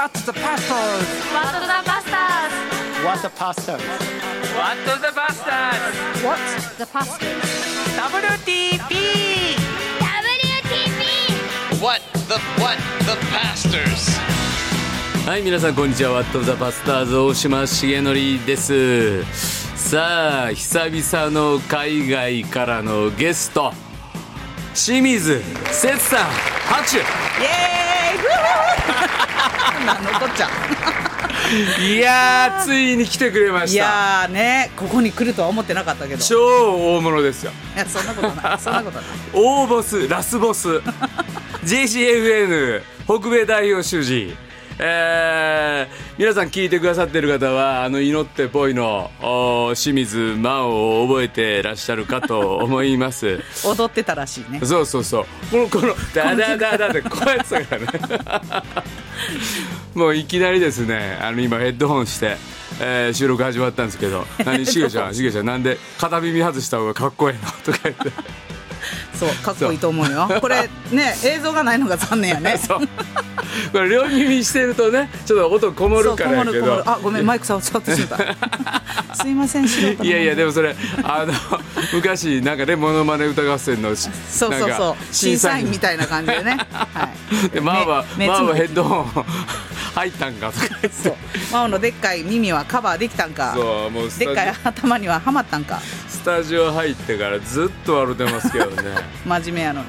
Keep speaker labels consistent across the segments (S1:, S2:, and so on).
S1: What the pastors?
S2: What the Bastards
S1: What the pastors?
S3: What the Bastards
S1: What?
S2: The Pastors
S3: WTP
S2: WTP
S4: What the what the pastors?
S5: はい皆さんこんにちはワットザパスターズ大島重則ですさあ久々の海外からのゲスト清水節さん拍手
S6: イエーイふ ぅなんのこっちゃ。
S5: いやーついに来てくれま
S6: い
S5: した。
S6: やーねここに来るとは思ってなかったけど。い
S5: 超大物ですよ。
S6: やそんなことない。そんなことない。
S5: 大ボスラスボス。JCFN 北米代表主事えー、皆さん聞いてくださってる方はあの祈ってぽいのお清水真央を覚えてらっしゃるかと思います。
S6: 踊ってたらしいね。
S5: そうそうそう。このこのダダダダってこうやってたからね。もういきなりですねあの今ヘッドホンして、えー収録始まったんですけど何しげちゃんしげちゃんなんで片耳外した方がかっこいいの？とか言って
S6: そうかっこいいと思うよ。これね映像がないのが残念やね。
S5: これ両耳してるとねちょっと音こもるからやけど。
S6: るあごめんマイク触っちゃってしまった。すいません
S5: いやいやでもそれあの昔なんかねモノマネ歌合戦の
S6: そうそうそう。審査員みたいな感じでね。はい。
S5: でマーは
S6: 目
S5: マーはヘッドホン入ったんかとか。言って
S6: そう。マオのでっかい耳はカバーできたんか。
S5: そうもう
S6: でっかい頭にははまったんか
S5: スタジオ入ってからずっと笑ってますけどね。
S6: 真面目やのに。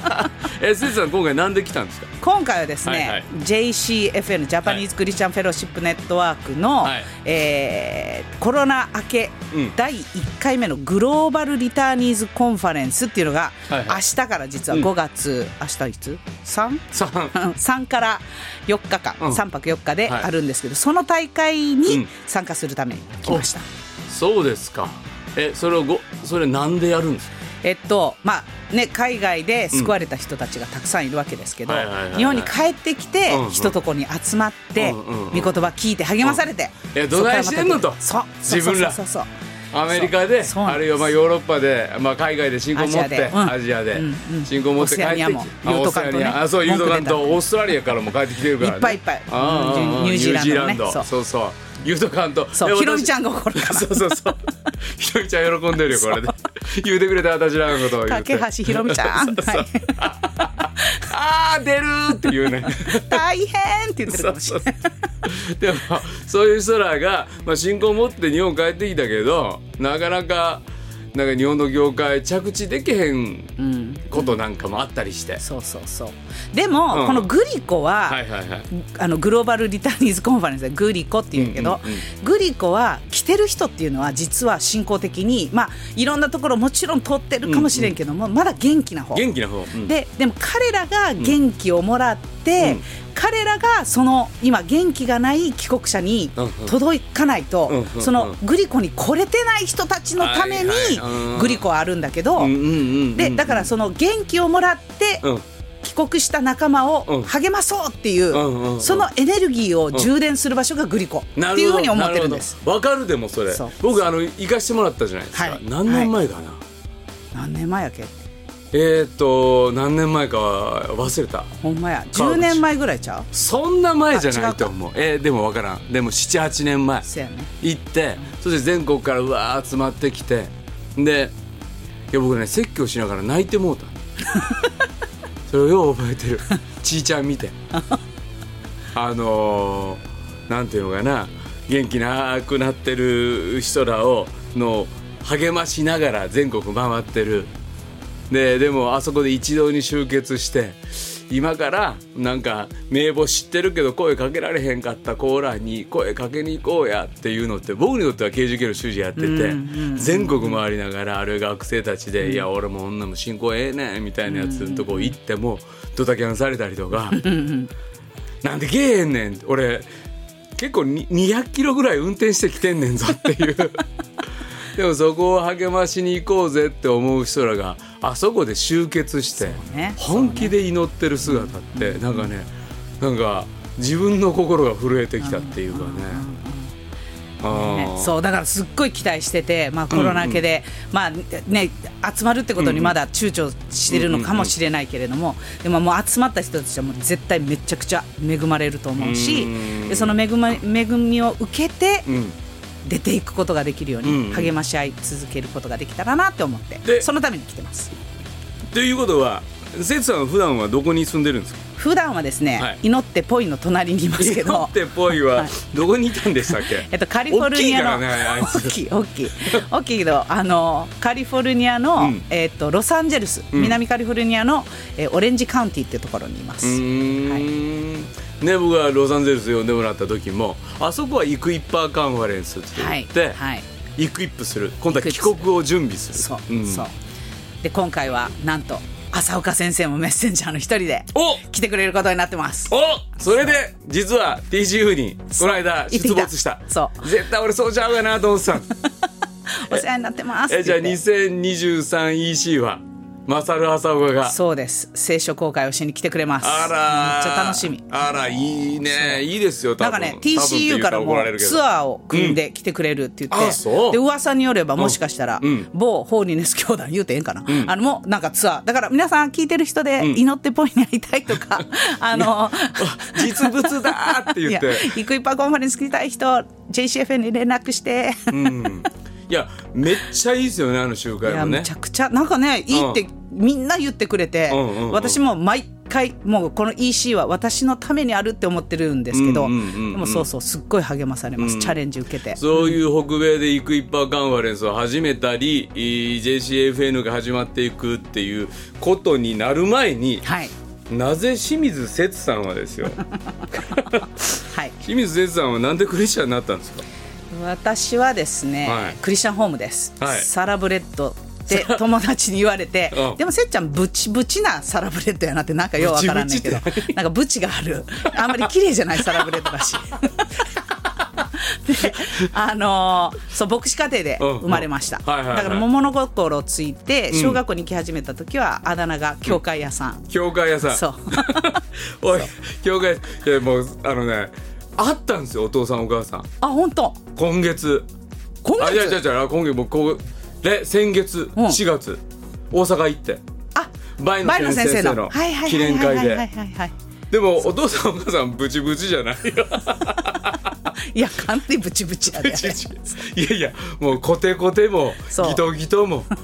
S5: えせつさん今回なんで来たんですか？
S6: 今回はですね、
S5: はいはい。
S6: JCFN ジャパニーズ・クリスチャン・フェローシップ・ネットワークの、
S5: はい。
S6: えーコロナ明け、
S5: うん。
S6: 第1回目のグローバル・リターニーズ・コンファレンスっていうのが、
S5: はいはい。
S6: 明日から実は
S5: うん。
S6: 5月、明日いつ？3?
S5: さん
S6: 3から4日間、
S5: うん。
S6: 3泊4日で
S5: はい。
S6: あるんですけど、その大会
S5: う
S6: に
S5: ん。
S6: 参加するために来ました。
S5: そうですかえそれをごそれなんでやるんですか？
S6: えっとまあね、海外で救われた人たちがたくさんいるわけですけど日本に帰ってきて、ひととこに集まって、御言葉聞いて励まされて、
S5: うん。えどないしてんのと？
S6: そう
S5: 自分ら
S6: そうそう。
S5: アメリカで？あるいはまあヨーロッパで、まあ、海外で信仰を持ってア
S6: ア
S5: ジアで,、信仰を持って帰ってきて
S6: オートカントね。
S5: オセアあそうユートカント
S6: 文句出た
S5: オーストラリアからも帰ってきてるから、ね、
S6: いっぱいいっぱい。ニュージーランドそう
S5: そうそうユートカント
S6: そうひろみちゃんが怒るから。
S5: そうそうそう。ひろみちゃん喜んでるよこれで。言うてくれた私らのことを言って。
S6: 架橋ひろみちゃん、
S5: あー出るっていうね。
S6: 大変って言ってるかもしれない。
S5: でもそういう人らが、まあ、信仰を持って日本帰ってきたけどなかなかなんか日本の業界着地できへんことなんかもあったりして、
S6: そうそうそう。でも、
S5: うん。
S6: このグリコは、
S5: はいはいはい。
S6: あのグローバル・リターニーズ・コンファレンスでグリコっていうけど、
S5: うんうん
S6: グリコは来てる人っていうのは実は信仰的に、まあ、いろんなところもちろん通ってるかもしれんけども、まだ元気な方。
S5: 元気な方、うん。
S6: ででも彼らが元気をもらって、
S5: うん。
S6: 彼らがその今元気がない帰国者に届かないと、
S5: うんうんうん。
S6: そのグリコに来れてない人たちのためにグリコはあるんだけど、でだからその元気をもらって、
S5: うん。
S6: 帰国した仲間
S5: うん。
S6: を励まそうっていう、そのエネルギーを充電する場所がグリコっていうふうに思ってるんです。
S5: わかるでもそれ。僕あの行かしてもらったじゃないですか、
S6: はい。
S5: 何年前かな、
S6: 何年前やっけ
S5: えーっと何年前か忘れた。
S6: ほんまや。10年前ぐらいちゃう？
S5: そんな前じゃないうと思う。えーでもわからん。でも78年前。
S6: せやね。
S5: 行ってそして全国からうわー集まってきて。でいや僕ね説教しながら泣いてもうた。それをよう覚えてる。ちいちゃん見て。あのー、なんていうのかな。元気なくなってる人らをの励ましながら全国回ってるででもあそこで一堂に集結して今からなんか名簿知ってるけど声かけられへんかったコーラに声かけに行こうやっていうのって僕にとっては刑事系の主事やってて全国回りながらあれ学生たちで「いや俺も女も進行ええねん」みたいなやつのとこ行ってもドタキャンされたりとか「なんでけえへんねん」俺結構に200キロぐらい運転してきてんねんぞっていう。でもそこを励ましに行こうぜって思う人らがあそこで集結して
S6: ね。
S5: 本気で祈ってる姿ってなんかねなんか自分の心が震えてきたっていうかね。
S6: ねそうだからすっごい期待してて、まあ、コロナ明けで、まあね、集まるってことにまだ躊躇してるのかもしれないけれども、でももう集まった人たちはもう絶対めちゃくちゃ恵まれると思うし、
S5: うん。
S6: でその恵ま恵みを受けて
S5: うん
S6: 出ていくことができるよう
S5: うん。
S6: に励まし合い続けることができたらなって思って、
S5: で
S6: そのために来てます。
S5: ということは節さんは普段はどこに住んでるんですか？
S6: 普段はですね、
S5: はい。
S6: 祈ってぽいの隣にいますけ
S5: 祈
S6: ど
S5: っ。てぽいは
S6: はい。
S5: どこにいたんでしたっけ？
S6: えっと、カリフォルニアの
S5: 大きいね。
S6: 大きい大きい。大きいけどあのカリフォルニアの、
S5: うん。
S6: えっと、ロサンゼルス、
S5: うん。
S6: 南カリフォルニアの、えーオレンジカウンティっていうところにいます、
S5: うーんね僕がロサンゼルス呼んでもらった時もあそこはイクイッパーカンファレンスって言
S6: はい
S5: って、
S6: はい
S5: イクイップする。今度は帰国を準備する。
S6: そう、
S5: ん。
S6: そう。で今回はなんと浅岡先生もメッセンジャーの一人で
S5: お！
S6: 来てくれることになってます。
S5: お！それで実は TCU にこの間出没した。
S6: そ
S5: 絶対俺そうちゃうかなと思ってた
S6: お世話になってます。
S5: えじゃあ
S6: って言って
S5: 2023EC は？マサル浅岡が。
S6: そうです。聖書公開をしに来てくれます。
S5: あら
S6: めっちゃ楽しみ。
S5: あらいいね。いいですよ
S6: なんかね TCU からもツ
S5: ー
S6: アーを組んで来てくれるって言って、
S5: うん。
S6: で噂によればもしかしたら、
S5: うん。
S6: 某ホーリネス教団言うてええんかな、あのもうなんかツアー。だから皆さん聞いてる人で祈ってポイに会いたいとか、あの
S5: 実物だーって言って。
S6: イクイッパーコンファレンス来たい人 JCFN に連絡して、
S5: うんいやめっちゃいいですよねあの集会もね。
S6: めちゃくちゃなんかねいいってみんな言ってくれて、
S5: うんうんうん。
S6: 私も毎回もうこの EC は私のためにあるって思ってるんですけど、
S5: うんうんうんうん。
S6: でもそうそうすっごい励まされます、チャレンジ受けて。
S5: そういう北米でイクイッパーカンファレンスを始めたり、えー JCFN が始まっていくっていうことになる前に、
S6: はい。
S5: なぜ清水節さんはですよ。
S6: はい。
S5: 清水節さんはなんでクリスチャンになったんですか？
S6: 私はですね、
S5: はい。
S6: クリスチャンホームです、
S5: はい。
S6: サラブレッドって友達に言われて
S5: うん。
S6: でもせっちゃんブチブチなサラブレッドやなってなんかようわからんねんけど なんかブチがある。あんまり綺麗じゃないサラブレッドだし であのーそう牧師家庭で生まれました、だから物心ついて小学校に行き始めた時はあだ名が教会屋さん、
S5: 教会屋さん。
S6: そう。
S5: おい教会いやもうあのねあったんですよお父さんお母さん。
S6: あ本当。
S5: 今月。
S6: 今
S5: あいやいや
S6: 月
S5: いや今月もうこうで先月
S6: うん。
S5: 4月大阪行って。
S6: あ
S5: バイ
S6: バイノ
S5: ノ先
S6: 先生の。
S5: 記
S6: はいはいはい
S5: 念会で
S6: はいはい
S5: でもお父さんお母さんブチブチじゃないよ。
S6: いやかなりブチブチやであれ
S5: いやいやもうコテコテもギトギトも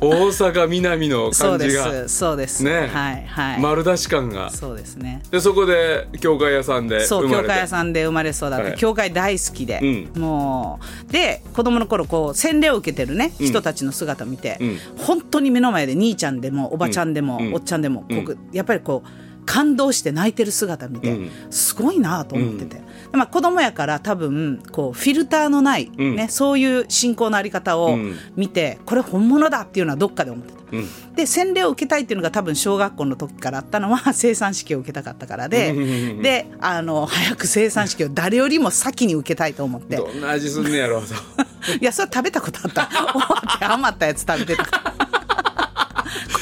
S5: 大阪南の
S6: そうで
S5: 感じが。
S6: すそうです。
S5: ね。
S6: はいはい、
S5: 丸出し感が。
S6: そうですね。
S5: でそこで教会屋さんで
S6: そう教会屋さんで生まれ育って、
S5: はい。
S6: 教会大好きで、
S5: う
S6: もうで子供の頃こう洗礼を受けてるね、人たちの姿を見て、
S5: うん。
S6: 本当に目の前で兄ちゃんでもおばちゃんでも、
S5: うん。
S6: おっちゃんでも、やっぱりこう感動して泣いてる姿見て、
S5: うん。
S6: すごいなと思ってて、でまあ、子供やから多分こうフィルターのない、
S5: うん。
S6: ねそういう信仰のあり方を
S5: うん。
S6: 見て、これ本物だっていうのはどっかで思ってた。
S5: うん。
S6: で洗礼を受けたいっていうのが多分小学校の時からあったのは 生産式を受けたかったからで
S5: うん。
S6: であの早く生産式を誰よりも先に受けたいと思って。
S5: どんな味すんねやろうと。
S6: いやそれ食べたことあった。余ったやつ食べてた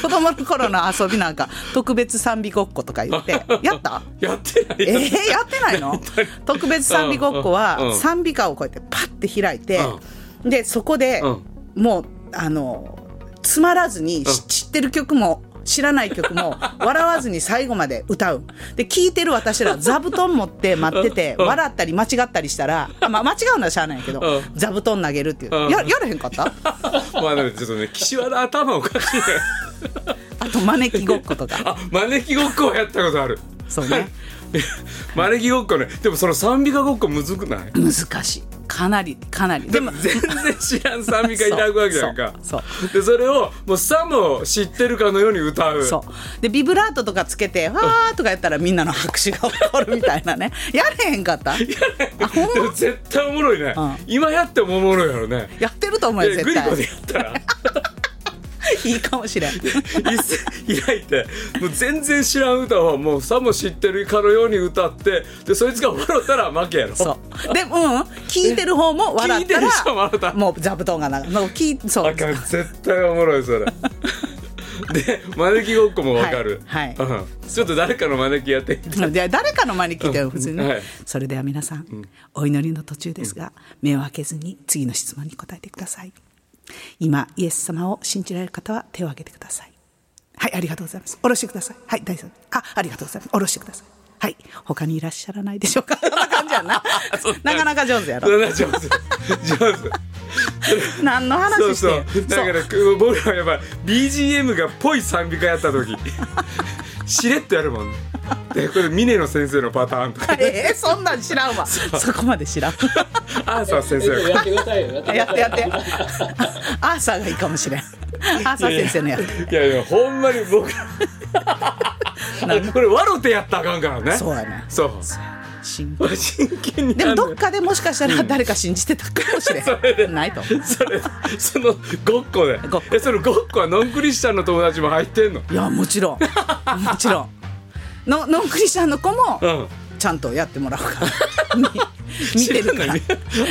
S6: 子供の頃の遊びなんか特別賛美ごっことか言って。やった？
S5: やってない。
S6: えー、やってないの？特別賛美ごっこ
S5: うん
S6: は
S5: うん。
S6: 賛美歌をこうやってパッて開いてでそこで
S5: うん。
S6: もうあのつまらずにし知ってる曲も知らない曲も笑わずに最後まで歌う。で聴いてる私ら座布団持って待ってて
S5: うん。
S6: 笑ったり間違ったりしたらあ、まあ、間違うのはしゃあないけど
S5: うん。
S6: 座布団投げるっていう。
S5: うん。
S6: ややらへんかった？
S5: まあでもちょっとね岸和田頭おかしいね。
S6: あと招きごっことか。
S5: あ招きごっこはやったことある。
S6: そうね
S5: 招きごっこね。でもその賛美歌ごっこむずくない？
S6: 難しい。かなりかなり。
S5: でも全然知らん賛美歌いただくわけやんか。
S6: そう
S5: でそれをもうさも知ってるかのように歌う。
S6: そう。でビブラートとかつけて「わー」とかやったらみんなの拍手が起こるみたいなね。やれへんかった？あほん
S5: でも絶対おもろいね、
S6: うん。
S5: 今やってもおもろいやろね。
S6: やってると思うよ
S5: で
S6: 絶
S5: グリコで
S6: 対
S5: やったら
S6: いいかもしれん。
S5: 椅子開いてもう全然知らん歌をもうさも知ってるかのように歌ってでそいつが笑ったら負けやろ
S6: そうでうん聞いてる方も笑った
S5: 聞いてる人も笑った
S6: もう座布団がなもう聞そう
S5: あかん絶対おもろいそれで招きごっこもわかる、
S6: はい
S5: うんちょっと誰かの招きやってみて
S6: 誰かの招きで普通にね、
S5: はい
S6: それでは皆さん、お祈りの途中ですが、目を開けずに次の質問に答えてください今イエス様を信じられる方は手を挙げてください。はいありがとうございます。下ろしてください。はい大丈夫。あありがとうございます。下ろしてください。はい他にいらっしゃらないでしょうか。そんな感じやな。なかなか上手やろ
S5: 上手。上手。
S6: 何の話
S5: そう
S6: して
S5: そうだからく僕らはやっぱ BGM がぽい賛美歌やった時しれっとやるもん。ねでこれ峰野先生のパターンとか。
S6: えー、そんなん知らんわ。そこまで知らん。
S5: アーサー先生。
S3: やってくださいよ。やって
S6: やってアーサーがいいかもしれん。アーサー先生のやつ
S5: いやいやほんまに僕。これ笑ってやったらあかんからね。
S6: そうやね
S5: そう
S6: 真
S5: 真剣に。
S6: でもどっかでもしかしたら誰か信じてたかもしれ
S5: それで。
S6: んないと。
S5: それそのごっこで。
S6: ごっこ。
S5: えそのごっこはノンクリスチャンの友達も入ってんの？
S6: いやもちろん。もちろん。のノンクリスチャンの子も
S5: うん。
S6: ちゃんとやってもらうから。み 見てるから。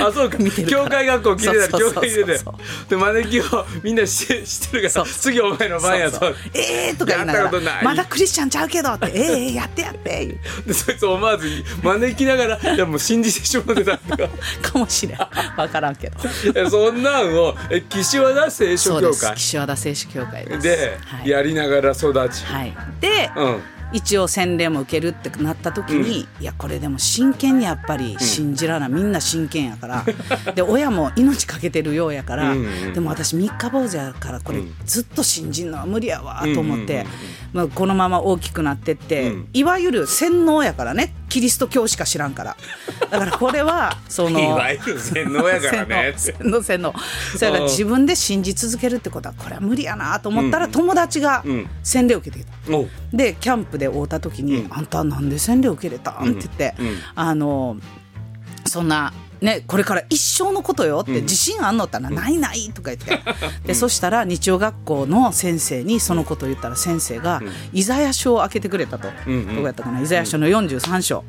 S5: あそうか。
S6: 見てるから。
S5: 教会学校聞いてた教会聞いてで招きをみんな知知ってるから次お前の番やと。
S6: ええー、とか言いなが
S5: やったことない。
S6: らまだクリスチャンちゃうけどって。ええええやってやって。
S5: でそいつ思わず招きながらいやもう信じてしまってたとか
S6: かもしれん。分からんけど。
S5: そんなんをえ岸和田聖書
S6: そうです。
S5: 協会
S6: 岸和田聖書協会です。
S5: で
S6: はい。
S5: やりながら育ち、
S6: はい、で、
S5: うん
S6: 一応洗礼も受けるってなった時に、いやこれでも真剣にやっぱり信じらな、みんな真剣やから。で親も命かけてるようやから、
S5: うんうん
S6: でも私三日坊主やからこれずっと信じんのは無理やわと思って、
S5: うんうんうん。
S6: まあ、このまま大きくなってって、
S5: うん。
S6: いわゆる洗脳やからねキリスト教しか知らんから。だからこれはその
S5: 洗脳やからね。
S6: 洗脳洗脳それから自分で信じ続けるってことはこれは無理やなと思ったら友達が
S5: うん。
S6: 洗礼を受けてきた。
S5: おう。
S6: でキャンプで会うた時に「あんたなんで洗礼受けれたん?」って言って、
S5: うん。うん。
S6: あのそんな。ね、これから一生のことよって自信あんのったら「ないない」とか言って。でそしたら日曜学校の先生にそのことを言ったら先生がイザヤ書を開けてくれたと、どこやったかな？イザヤ書の43章、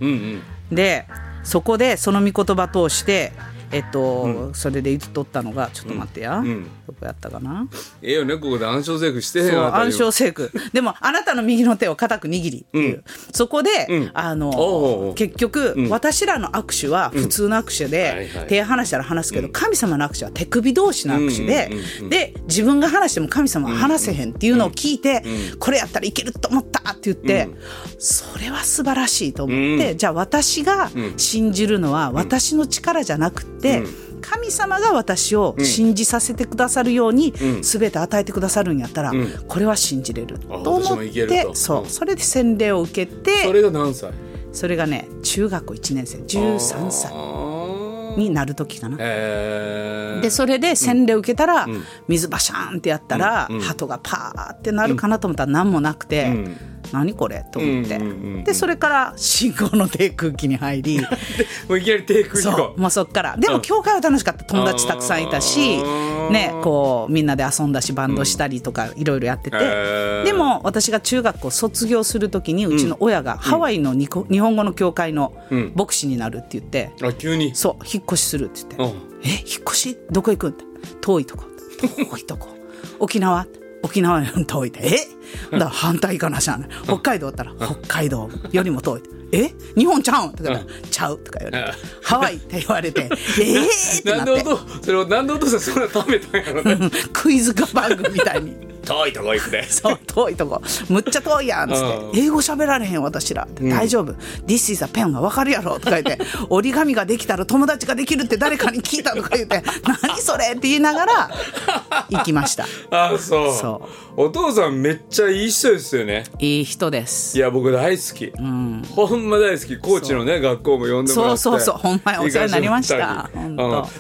S6: でそこでその御言葉通してえっと、それで言っとったのがちょっと待ってや、
S5: ん。
S6: どこやったかな？
S5: ええよねここで暗証政府してへん
S6: 暗証聖句でもあなたの右の手を固く握りっていう、そこで、
S5: うん。
S6: あの結局、私らの握手は普通の握手で、
S5: はいはい。
S6: 手離したら離すけど、神様の握手は手首同士の握手で、
S5: うんうんうん。うん
S6: で自分が離しても神様は離せへんっていうのを聞いて、これやったらいけると思ったって言って、それは素晴らしいと思って、じゃあ私が信じるのは私の力じゃなくて、神様が私を信じさせてくださるように全て与えてくださるんやったら、これは信じれる
S5: あ
S6: と思ってそう。うん。それで洗礼を受けて
S5: それが何歳？
S6: それがね中学校1年生13歳
S5: あ
S6: になる時かな。
S5: えー、
S6: でそれで洗礼を受けたら、水バシャーンってやったら、
S5: うん。うん。
S6: 鳩がパーってなるかなと思ったら何もなくて、
S5: ん
S6: 何これと思って、
S5: うんうんうんうん。
S6: でそれから信仰の低空気に入り。
S5: もういきなり低空飛
S6: そ
S5: 行
S6: うもうそっから。でも教会は楽しかった。友達たくさんいたしねこうみんなで遊んだしバンドしたりとかいろいろやってて、
S5: へー。
S6: でも私が中学校卒業する時にうちの親がハワイの日本語の教会の
S5: ん。
S6: 牧師になるって言って、
S5: あ急に？
S6: そう引っ越しするって言って。
S5: うん「
S6: え引っ越し？どこ行くん?」って「遠いとこ。遠いとこ。沖縄?」沖縄より遠いって「え？だから反対かなしゃあない。北海道だったら北海道よりも遠い」え？日本ちゃうん?」とか言ちゃう」とか言われて「ハワイ」って言われて「え えー!」って
S5: な
S6: って。
S5: でお父それをなんでお父さんそんな食べたんやろね。
S6: うん。クイズ番組みたいに。
S5: 遠いとこ行くで。
S6: そう遠いとこ。むっちゃ遠いやんっつって。
S5: うん。
S6: 英語喋られへん私ら。って大丈夫。This is a pen が分かるやろとか言って。折り紙ができたら友達ができるって誰かに聞いたとか言って。何それって言いながら行きました。
S5: あそう。
S6: そ
S5: お父さんめっちゃいい人ですよね。
S6: いい人です。
S5: いや僕大好き、ほんま大好き。高知のね学校も呼んでもらって。
S6: そうそうそう。ほんまにお世話になりました。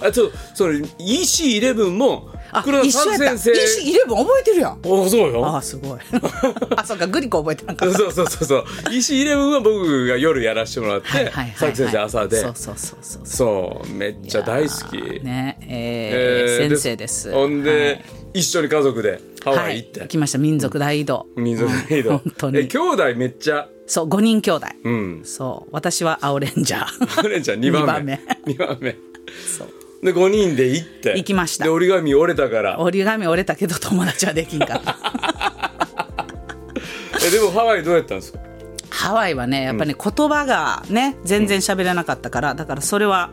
S5: あちょそれ EC11 も
S6: あ
S5: 黒田
S6: 一緒やった。
S5: 先生
S6: EC11 覚えてるやん。
S5: あそうよ。
S6: あすごい。あそうかグリコ覚えてなかった。
S5: そうそうそう。そう EC11 は僕が夜やらせてもらって
S6: はいはいはい
S5: 先生朝で。
S6: そうそうそうそう
S5: そう。めっちゃ大好き。
S6: ねえー
S5: えー
S6: 先生です。
S5: ほんで、
S6: はい。
S5: 一緒に家族でハワ
S6: はい
S5: イ行って、
S6: 行きました民族大移動。
S5: 民族ライド、
S6: うん本当に。
S5: え兄弟めっちゃ。
S6: そう5人兄弟。
S5: うん。
S6: そう私は青レンジャー。
S5: お姉ちゃん2番目。
S6: 二番
S5: 2番目。
S6: そう
S5: で5人で行って。
S6: 行きました。
S5: で折り紙折れたから。
S6: 折り紙折れたけど友達はできんかった。
S5: えでもハワイどうやったんですか？
S6: ハワイはねやっぱり、ね言葉がね全然喋れなかったからだからそれは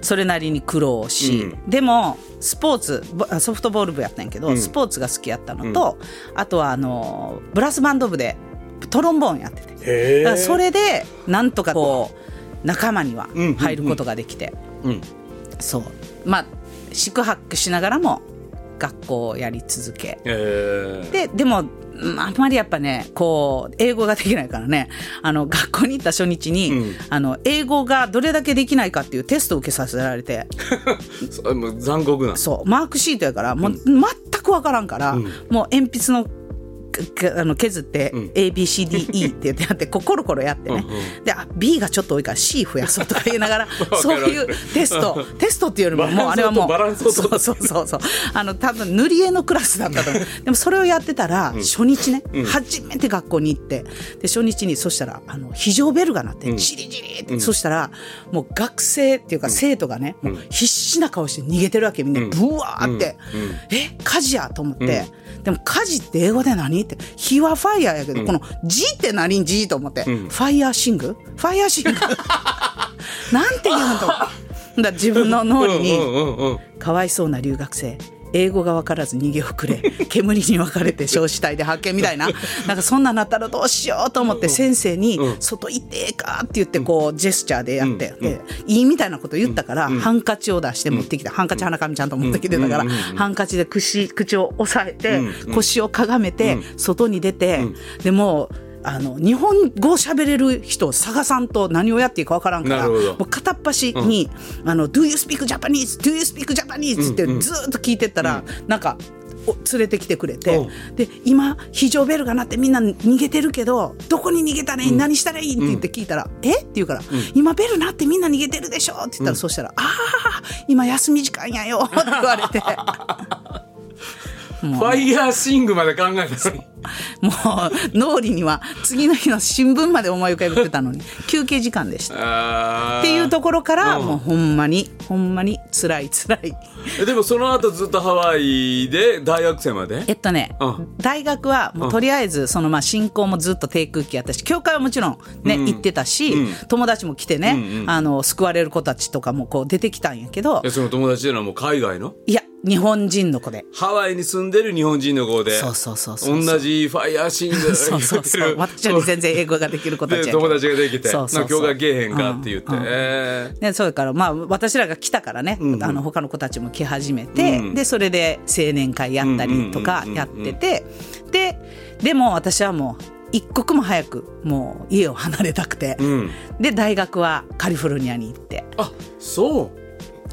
S6: それなりに苦労し、でもスポーツぼソフトボール部やったんやけど、スポーツが好きやったのと、あとはあのブラスバンド部でトロンボーンやってて。
S5: へ
S6: だからそれでなんとかこう仲間には入ることができて、
S5: うん
S6: そう。まあ宿泊しながらも学校をやり続け。
S5: えー、
S6: ででもうんあんまりやっぱねこう英語ができないからね。あの学校に行った初日に、
S5: うん。
S6: あの英語がどれだけできないかっていうテストを受けさせられて。
S5: そもう残酷な。
S6: そうマークシートやからもう全く分からんから、もう鉛筆のあの削って、ABCDE って言って やってこうコロコロやってね、であ B がちょっと多いから C 増やそうとか言いながら そういうテスト。テストっていうよりももうあれはもう
S5: バランスを
S6: そうそうそうそう。あの多分塗り絵のクラスだったと思う。でもそれをやってたら初日ね、初めて学校に行ってで初日にそしたらあの非常ベルが鳴ってチリチリって、そしたらもう学生っていうか生徒がね、もう必死な顔して逃げてるわけみんな。ブワーって、え火事やと思って、でも火事って英語で何？って。火はファイヤーやけど、この「G」って何「G」と思って、ファイヤーシング？ファイヤーシング？なんて言う。んとだ自分の脳裏に、
S5: うんうんうん。
S6: かわいそうな留学生英語が分からず逃げ遅れ 煙に巻かれて焼死体で発見みたいな。なんかそんなんなったらどうしようと思って先生に「外行ってええか?」って言ってこうジェスチャーでやって、でいいみたいなこと言ったから、ハンカチを出して持ってきて、ハンカチ鼻かみちゃんと持ってきてたから、ハンカチで口口を押さえて、腰をかがめて、外に出て、でもうあの日本語を喋れる人を探さんと何をやっていいか分からんからもう片っ端に「あの Do you speak Japanese? Do you speak Japanese?」ってずーっと聞いてったら、なんか。お連れてきてくれて、
S5: うん。
S6: で今非常ベルが鳴ってみんな逃げてるけどどこに逃げたらいい、何したらいい？って言って聞いたら「え？って言うから、今ベル鳴ってみんな逃げてるでしょ」って言ったら、そしたら「ああ今休み時間やよ」って言われて
S5: ファイヤーシングまで考えたのに。
S6: もう脳裏には次の日の新聞まで思い浮かべてたのに。休憩時間でした。っていうところから、
S5: うん。
S6: もうほんまにほんまに辛い辛い。
S5: えでもその後ずっとハワイで大学生まで？
S6: えっとね、
S5: うん。
S6: 大学はもうとりあえずそのまあ進行もずっと低空気やったし教会はもちろんね、行ってたし、友達も来てね、あの救われる子たちとかもこう出てきたんやけど。
S5: えその友達っていうのはもう海外の？
S6: いや日本人の子で。
S5: ハワイに住んでる日本人の子で。
S6: そうそうそうそう
S5: 同じファイヤーシング
S6: そうそうそう。私より全然英語ができる子たち。
S5: 友達ができて。
S6: そうそうそう。
S5: な今日がけえへんかって言って、
S6: うん。うん。
S5: え
S6: ね、それからまあ私らが来たからね、あの他の子たちも来始めて、
S5: うん。
S6: でそれで青年会やったりとかやってて、ででも私はもう一刻も早くもう家を離れたくて、
S5: ーうん。
S6: で大学はカリフォルニアに行って。
S5: あそう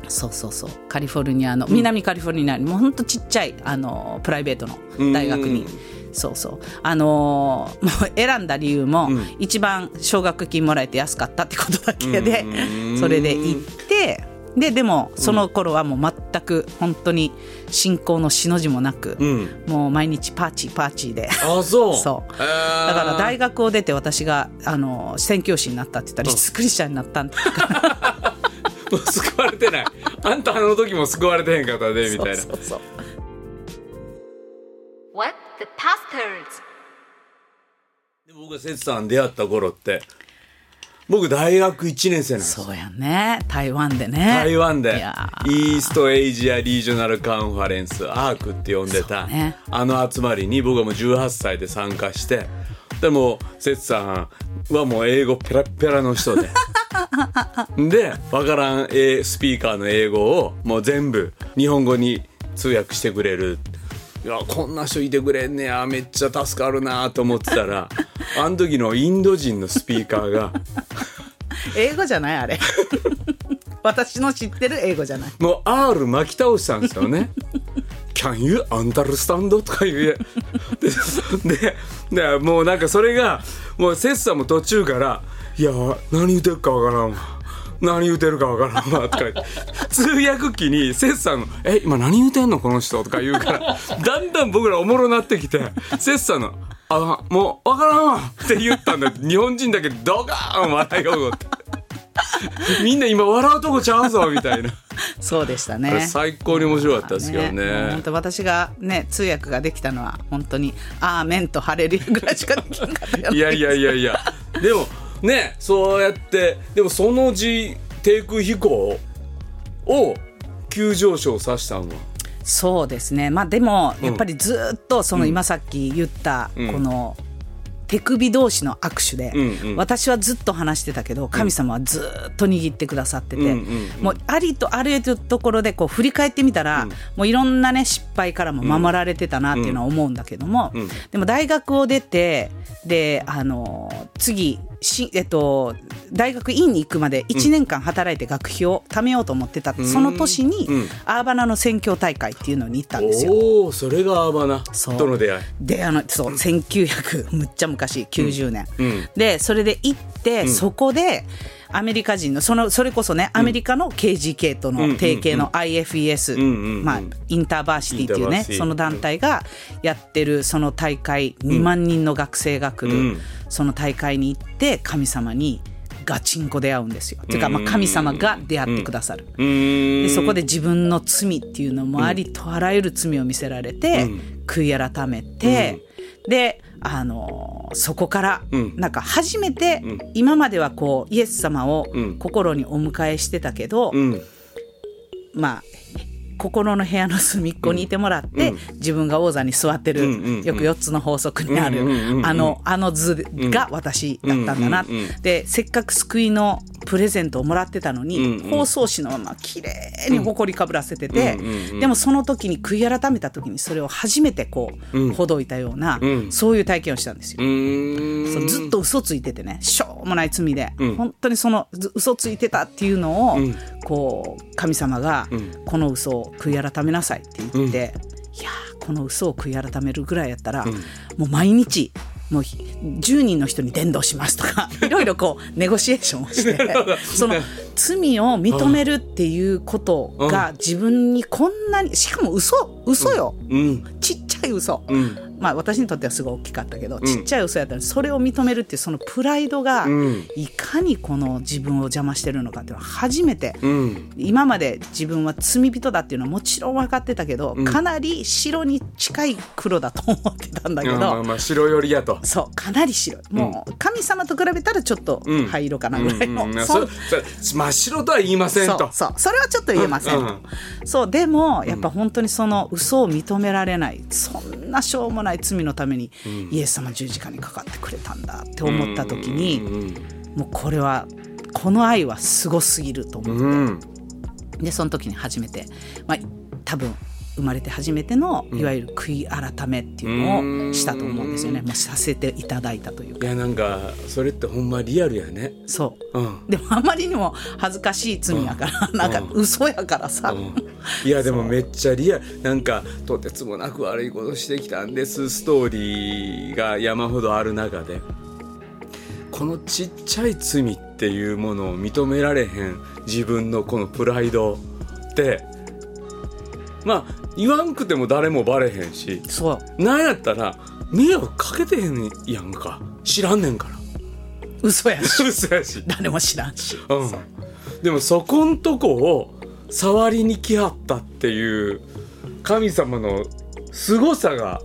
S6: そうそうそう。カリフォルニアの南カリフォルニアにもうほんとちっちゃいあのプライベートの大学に。そうそう。あのー もう選んだ理由も、一番奨学金もらえて安かったってことだけで、それで行ってででもその頃はもう全く本当に信仰のしの字もなく、
S5: うん。
S6: もう毎日パーチーパーチーで。
S5: あそう。
S6: そう。
S5: えー。
S6: だから大学を出て私があの宣教師になったって言ったらクリスチャンになったんって
S5: もう救われてない。あんたあの時も救われてへんかったでみたいな。
S6: そうそうそう。
S2: What the pastors?
S5: で僕が節さん出会った頃って僕大学1年生なんです。
S6: そうやね。台湾でね。
S5: 台湾で。イーストエイジアリージョナルカンファレンスアークって呼んでた、
S6: ね。
S5: あの集まりに僕はもう18歳で参加してでも節さんはもう英語ペラッペラの人で。でわからんえースピーカーの英語をもう全部日本語に通訳してくれる。いやこんな人いてくれんねや。めっちゃ助かるなと思ってたら あの時のインド人のスピーカーが
S6: 英語じゃないあれ。私の知ってる英語じゃない。
S5: もう R 巻き倒したんですよね。Can you understand? とか言う。ででもうなんかそれがもうセスさんも途中から「いや何言ってるかわからんわ。何言うてるかわからんわ」とか言って。通訳機にセスさんの「え今何言うてんの？この人」とか言うからだんだん僕らおもろなってきてセスさんの「あもうわからんわ」って言ったんだ日本人だけドカーン笑いが起こって。みんな今笑うとこちゃうぞみたいな。
S6: そうでしたね。
S5: 最高に面白かったですけど
S6: もう
S5: ね。
S6: 本当私がね通訳ができたのは本当に「アーメン」と「ハレルヤ」ぐらいしかできなかったよ
S5: いやいやいやいや。でもねそうやってでもその字低空飛行を急上昇させたんは。
S6: そうですね。まあでもやっぱりずっとその今さっき言った
S5: うん。
S6: この手首同士の握手で、
S5: うんうん。
S6: 私はずっと話してたけど神様はずっと握ってくださってて、
S5: うんうんうん。
S6: もうありとあらゆるところでこう振り返ってみたら、もういろんなね失敗からも守られてたなっていうのは思うんだけども、
S5: うん。
S6: でも大学を出てであの次し、えっと、大学院に行くまで1年間働いて学費を貯めようと思ってた、その年に、
S5: うん。
S6: アーバナの宣教大会っていうのに行ったんですよ。
S5: おおそれがアーバナとの出会い。
S6: であのそう1900むっちゃ昔90年、
S5: うん。
S6: でそれで行って、そこでアメリカ人のそのそれこそねアメリカの KGK との提携の IFES、まあ、 InterVarsity っていうねその団体がやってるその大会2万人の学生が来る、
S5: うん。
S6: その大会に行って神様にガチンコ出会うんですよ。っていうか、まあ、神様が出会ってくださる。でそこで自分の罪っていうのもありとあらゆる罪を見せられて、悔い改めて、であのそこから、
S5: うん。
S6: なんか初めて、今まではこうイエス様を
S5: うん。
S6: 心にお迎えしてたけど、
S5: うん。
S6: まあ心の部屋の隅っこにいてもらって、自分が王座に座ってる、よく4つの法則にある、あのあの図が私だったんだな、でせっかく救いのプレゼントをもらってたのに、包装紙のまま綺麗にほこりかぶらせてて、でもその時に悔い改めた時にそれを初めてこう、
S5: うん。
S6: ほどいたような、
S5: うん。
S6: そういう体験をしたんですよ。そうずっと嘘ついててねしょうもない罪で、
S5: うん。
S6: 本当にそのず嘘ついてたっていうのを、
S5: うん
S6: こう神様が、
S5: ん。
S6: この嘘を悔い改めなさいって言って、いやーこの嘘を悔い改めるぐらいやったら、もう毎日もうひ10人の人に伝道しますとか いろいろこうネゴシエーションをして その罪を認めるっていうことが自分にこんなにしかも嘘嘘よ、
S5: うん。
S6: ちっちゃい嘘、
S5: うん
S6: まあ私にとってはすごい大きかったけど、ちっちゃい嘘やったらそれを認めるっていうそのプライドが、
S5: ん。
S6: いかにこの自分を邪魔してるのかっていうのは初めて、
S5: うん。
S6: 今まで自分は罪人だっていうのはもちろん分かってたけど、かなり白に近い黒だと思ってたんだけど、
S5: まあまあ白寄りやと。
S6: そうかなり白い。もう神様と比べたらちょっと
S5: ん。
S6: 灰色かなぐらいの、
S5: うんうん
S6: そ
S5: 真っ白とは言いません
S6: そう
S5: と
S6: そう。それはちょっと言えません。と、そうでもやっぱ本当にその嘘を認められない。そんなしょうもない罪のためにイエス様十字架にかかってくれたんだって思った時にもうこれはこの愛はすごすぎると思って、
S5: うん。
S6: でその時に初めて、まあ、多分生まれて初めてのいわゆる悔い改めっていうのをしたと思うんですよね、もうさせていただいたというか。
S5: いやなんかそれってほんまリアルやね。
S6: そう。
S5: うん。
S6: でもあまりにも恥ずかしい罪やから、なんか嘘やからさ、
S5: いやでもめっちゃリアル。なんかとてつもなく悪いことしてきたんです。ストーリーが山ほどある中で。このちっちゃい罪っていうものを認められへん自分のこのプライドって。まあ言わんくても誰もバレへんし
S6: そう。
S5: なんやったら迷惑かけてへんやんか。知らんねんから。
S6: 嘘やし。
S5: 嘘やし。
S6: 誰も知らんし、
S5: うん、でもそこんとこを触りに来はったっていう神様の凄さが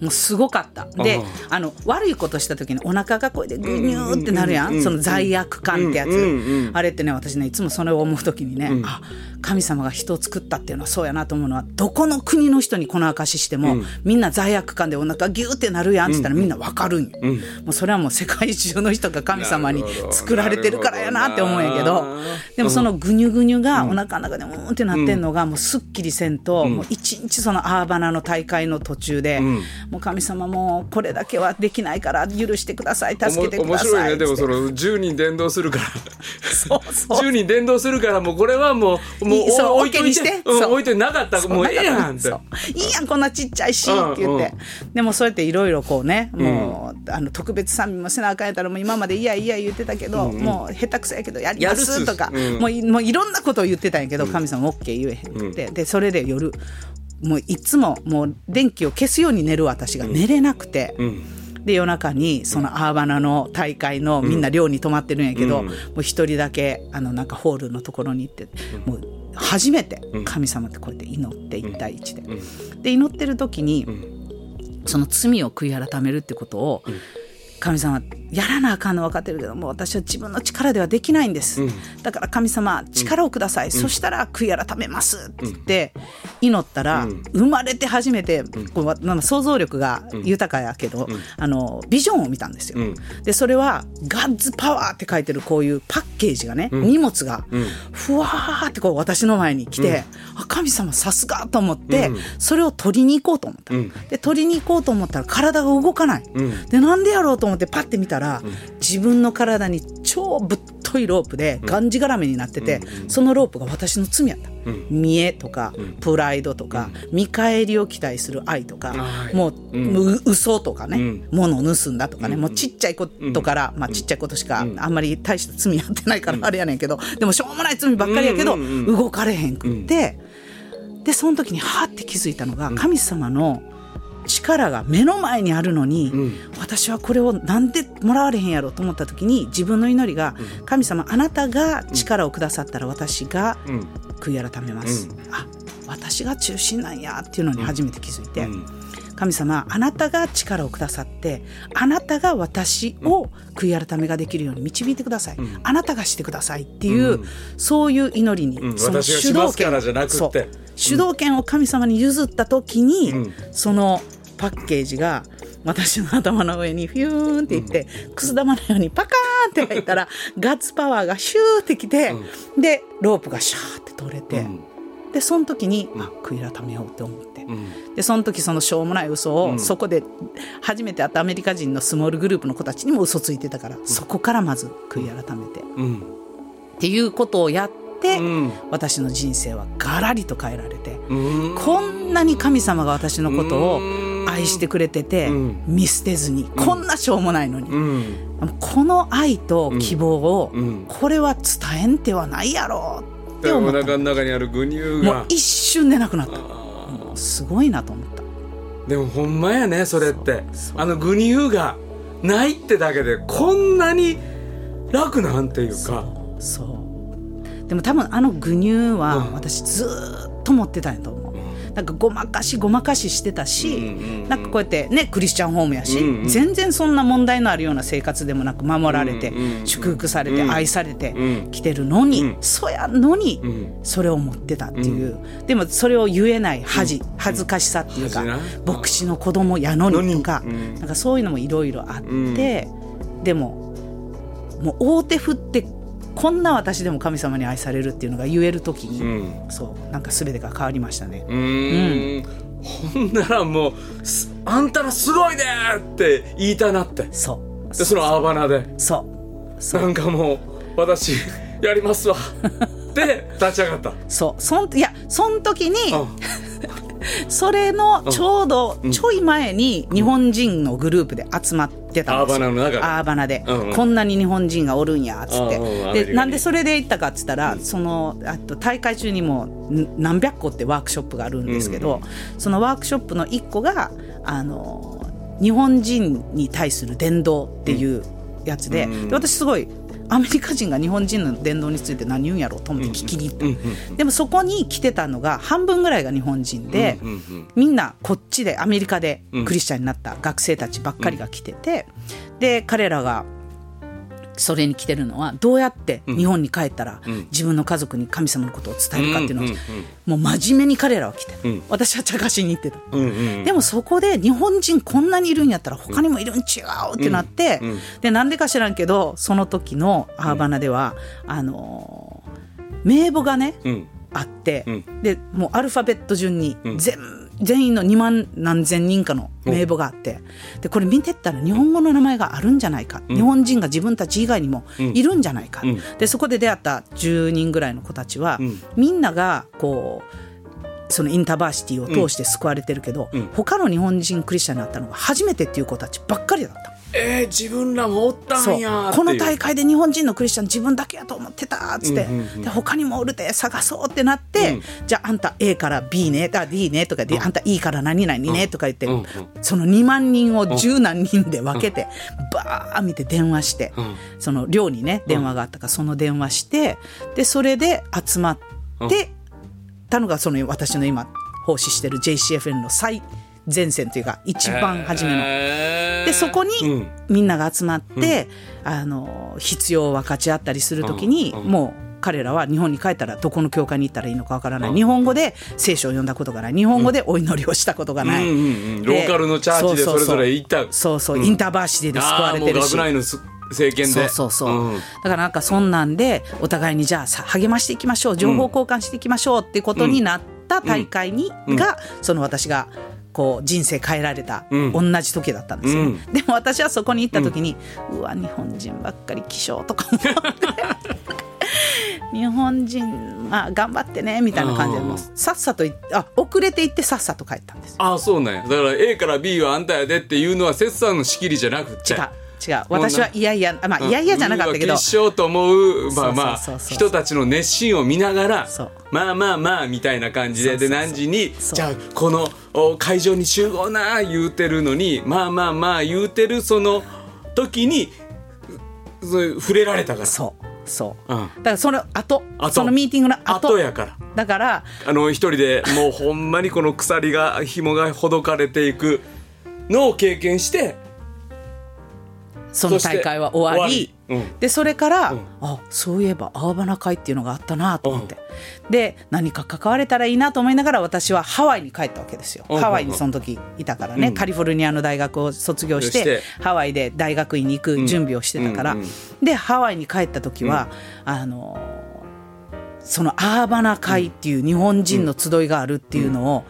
S6: もうすごかった。であの悪いことした時にお腹がこれでグニューってなるや
S5: うんうんうんうん。
S6: ん。その罪悪感ってやつ、
S5: うんうんうん
S6: あれってね私ねいつもそれを思う時にね、あ神様が人を作ったっていうのはそうやなと思うのはどこの国の人にこの証ししても、みんな罪悪感でお腹ギューってなるやんって言ったらみんなわかるんよ、もうそれはもう世界中の人が神様に作られてるからやなって思うんやけどでもそのグニュグニュがお腹の中でうーんってなってんのがもうすっきりせんと、もう一日そのアーバナの大会の途中で、もう神様もうこれだけはできないから許してください助けてください
S5: 面白いね。でもその10人伝道するから。
S6: そうそう。
S5: 10人伝道するからもうこれはもうもう
S6: いいそう
S5: 置いとい
S6: にして。
S5: て、うん
S6: そう。
S5: 置いといてなかった。らもうええやんって。
S6: そう。いいやんこんなちっちゃいし
S5: うん
S6: って言って、
S5: うん
S6: でもそうやっていろいろこうねもう、あの特別賛美もせなあかんやったらもう今までいやいや言ってたけど、もう下手くそやけどやりますとか、
S5: うん。
S6: もういもういろんなことを言ってたんやけど、神様 OK 言えへんって。でそれで夜もういつももう電気を消すように寝る私が寝れなくて。
S5: うん。
S6: で夜中にそのアーバナの大会のみんな寮に泊まってるんやけど、
S5: うん。
S6: もう一人だけあのなんかホールのところに行って、もう初めて神様ってこうやって祈って一対一で。で祈ってる時に、その罪を悔い改めるってことを、神様やらなあかんの分かってるけども私は自分の力ではできないんです、だから神様力をください、そしたら悔い改めます。って言って祈ったら、生まれて初めて、こうまあ想像力が豊かやけど、あのビジョンを見たんですよ、でそれは「ガッズパワー」って書いてるこういうパッケージがね、荷物がふわーってこう私の前に来て、あ神様さすがと思って、それを取りに行こうと思った、で取りに行こうと思ったら体が動かない、でなんでやろうと思ってパッて見たら、自分の体に超ぶっといロープでがんじがらめになってて、そのロープが私の罪やった、見栄とか、プライドとか、見返りを期待する愛とか、
S5: はい。
S6: もう、う嘘とかね、物を盗んだとかね、もうちっちゃいことから、まあちっちゃいことしかあんまり大した罪やってないからあれやねんけど、でもしょうもない罪ばっかりやけど、動かれへんくって、でその時にはって気づいたのが神様の力が目の前にあるのに、私はこれをなんでもらわれへんやろと思った時に自分の祈りが、神様あなたが力をくださったら私が悔い改めます、あ私が中心なんやっていうのに初めて気づいて、神様あなたが力をくださってあなたが私を悔い改めができるように導いてください、あなたがしてくださいっていう、そういう祈りに、
S5: ん。
S6: その
S5: 私がしますからじゃなくって。
S6: そう主導権を神様に譲った時に、そのパッケージが私の頭の上にフューンっていって、くす玉のようにパカーンって入ったら ガッツパワーがシューってきて、でロープがシャーって取れて、でその時に、あ悔い改めようって思って、でその時そのしょうもない嘘を、そこで初めて会ったアメリカ人のスモールグループの子たちにも嘘ついてたから、そこからまず悔い改めて、
S5: うん。
S6: っていうことをやって、
S5: ん。
S6: 私の人生はガラリと変えられて、
S5: うん。
S6: こんなに神様が私のことを愛してくれてて、
S5: ん。
S6: 見捨てずに、こんなしょうもないのに、
S5: うん。
S6: この愛と希望を、
S5: ん。
S6: これは伝えんてはないやろうって
S5: で
S6: 思った。
S5: お腹の中にある具乳
S6: もう
S5: が
S6: 一瞬でなくなった。もうすごいなと思った。
S5: でもほんまやねそれって。あの具乳がないってだけでこんなに楽なんていうか。
S6: そう。でも多分あの具乳は
S5: うん。
S6: 私ずーっと持ってたんやと思う、なんかごまかしごまかししてたし、なんかこうやってねクリスチャンホームやし、全然そんな問題のあるような生活でもなく守られて、祝福されて、
S5: うん。
S6: 愛されて
S5: うん。
S6: きてるのに、
S5: うん。
S6: そやのに、
S5: ん。
S6: それを持ってたっていう、でもそれを言えない恥,、恥ずかしさっていうか、牧師の子供やのにとか、なんかそういうのもいろいろあって、でももう大手振ってこんな私でも神様に愛されるっていうのが言える時に、
S5: うん。
S6: そうなんか全てが変わりましたね。
S5: うーん。ほんならもうす「あんたらすごいね!」って言いたなって。
S6: そう。
S5: でそのアーバナで。
S6: そう。
S5: なんかもう私やりますわ。で立ち上がった。
S6: そう。そんいやその時に
S5: あ
S6: それのちょうどちょい前に日本人のグループで集まってたんですよ。
S5: アーバナの中で。
S6: アーバナで、
S5: うんうん。
S6: こんなに日本人がおるんやっつって、
S5: うんうん。
S6: でなんでそれで行ったかっつったら、そのあと大会中にもん何百個ってワークショップがあるんですけど、そのワークショップの一個があの日本人に対する伝道っていうやつで,、で私すごいアメリカ人が日本人の伝道について何言うんやろうと思って聞きに行った、でもそこに来てたのが半分ぐらいが日本人で、
S5: うんうん
S6: みんなこっちでアメリカでクリスチャンになった学生たちばっかりが来てて、で彼らがそれに来てるのはどうやって日本に帰ったら自分の家族に神様のことを伝えるかっていうのを、もう真面目に彼らは来て、
S5: ん。
S6: 私は茶化しに行ってた。でもそこで日本人こんなにいるんやったら他にもいるん違うってなって、でなんでか知らんけどその時のアーバナでは、あのー名簿がね、
S5: うん。
S6: あって、
S5: ん。
S6: でもうアルファベット順に全,、全員の2万何千人かの名簿があってでこれ見てったら日本語の名前があるんじゃないか、日本人が自分たち以外にもいるんじゃないか、でそこで出会った10人ぐらいの子たちは、みんながこうその InterVarsity を通して救われてるけど、他の日本人クリスチャンになったのが初めてっていう子たちばっかりだった。
S5: えー、自分らもおったんや
S6: この大
S5: 会
S6: 会で日本人のクリスチャン自分だけやと思ってたっつって、で他にもおるで探そうってなって、じゃああんた A から B ねあ D ねとかで、あんた E から何々ねとか言って、
S5: うん。うん。
S6: その2万人を十何人で分けて、バー見て電話して、その寮にね電話があったからその電話してでそれで集まってたのがその私の今奉仕してる JCFN の最前線というか一番初めの。でそこに
S5: うん。
S6: みんなが集まって、あの必要を分かち合ったりするときに、
S5: うん。うん。
S6: もう彼らは日本に帰ったらどこの教会に行ったらいいのかわからない、日本語で聖書を読んだことがない。日本語でお祈りをしたことがない、
S5: うんうんうん。
S6: で
S5: ローカルの church でそれぞれ行った。
S6: そうそう。 InterVarsity で救われてるし。
S5: あーもう学内のす政権で。
S6: そうそうそう、
S5: ん。
S6: だからなんかそんなんでお互いにじゃあさ励ましていきましょう。情報交換していきましょうっていうことになった大会に、がその私がこう人生変えられた、
S5: うん。
S6: 同じ時だったんですよ、
S5: うん。
S6: でも私はそこに行った時に、うわ日本人ばっかり気象とか思って。日本人、まあ、頑張ってねみたいな感じで
S5: うん。
S6: もうさっさと行ってあ遅れて行ってさっさと帰ったんです
S5: ああそうなんや。だから A から B はあんたやでっていうのは節さんの仕切りじゃなくて。
S6: 違う違う。私はいやいやあまあいやいやじゃなかったけど。
S5: 一生と思うまあまあ人たちの熱心を見ながらまあまあまあみたいな感じでで何時にじゃあこのお会場に集合な言うてるのにまあまあまあ言うてるその時に触れられたから
S6: そうそう、
S5: うん。
S6: だからその後
S5: 後
S6: そのミーティングの後
S5: 後やから
S6: だから
S5: あの一人でもうほん。まにこの鎖が紐がほどかれていくのを経験して
S6: その大会は終わり。
S5: うん。
S6: でそれから、
S5: ん。
S6: あそういえばアーバナ会っていうのがあったなと思って、で何か関われたらいいなと思いながら私はハワイに帰ったわけですよ、
S5: うん
S6: ハワイにその時いたからね、カリフォルニアの大学を卒業してハワイで大学院に行く準備をしてたから、
S5: うんうん
S6: でハワイに帰った時は、あのそのアーバナ会っていう日本人の集いがあるっていうのを、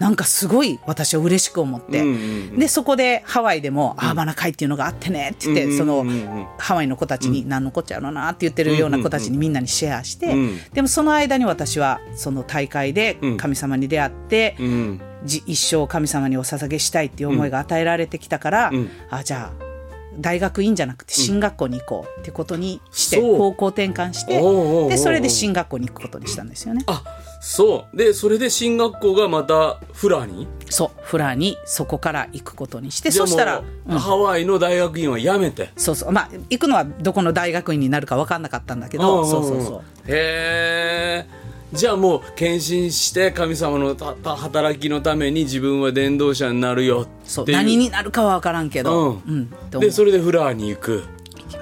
S6: なんかすごい私は嬉しく思って、
S5: うんうん
S6: でそこでハワイでもアーバナ会っていうのがあってねって言って、
S5: うん
S6: その
S5: うんうん。うん
S6: ハワイの子たちに何のこっちゃやろなって言ってるような子たちにみんなにシェアして、
S5: うん
S6: でもその間に私はその大会で
S5: うん。
S6: 神様に出会って、
S5: うん。
S6: じ一生神様にお捧げしたいっていう思いが与えられてきたから、
S5: うん。
S6: あじゃあ大学院じゃなくて進学校に行こうってことにして、
S5: そう。
S6: 方向転換してでそれで進学校に行くことにしたんですよね。
S5: あそう。でそれで進学校がまたフラに？
S6: そうフラにそこから行くことにしてそしたら
S5: もうハワイの大学院は辞めて。
S6: そうそう。まあ行くのはどこの大学院になるか分かんなかったんだけど、そうそうそう。
S5: へえじゃあもう献身して神様のたた働きのために自分は伝道者になるよって
S6: 何になるかは分からんけど、
S5: うん。でそれでフラーに行く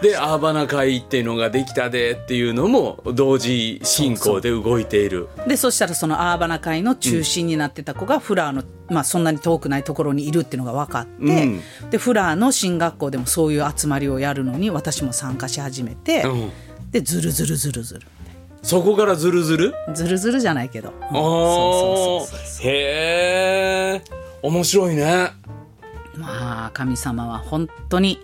S5: でアーバナ会っていうのができたでっていうのも同時進行で動いている。
S6: でそしたらそのアーバナ会の中心になってた子がフラーの、まあ、そんなに遠くないところにいるっていうのが分かって、
S5: うん。
S6: でフラーの進学校でもそういう集まりをやるのに私も参加し始めて、
S5: うん。
S6: でずるずるずるずる
S5: そこからズルズル？
S6: ずるずるじゃないけど、うん
S5: あ
S6: そうそうそう。
S5: あへえ面白いね。
S6: まあ神様は本当に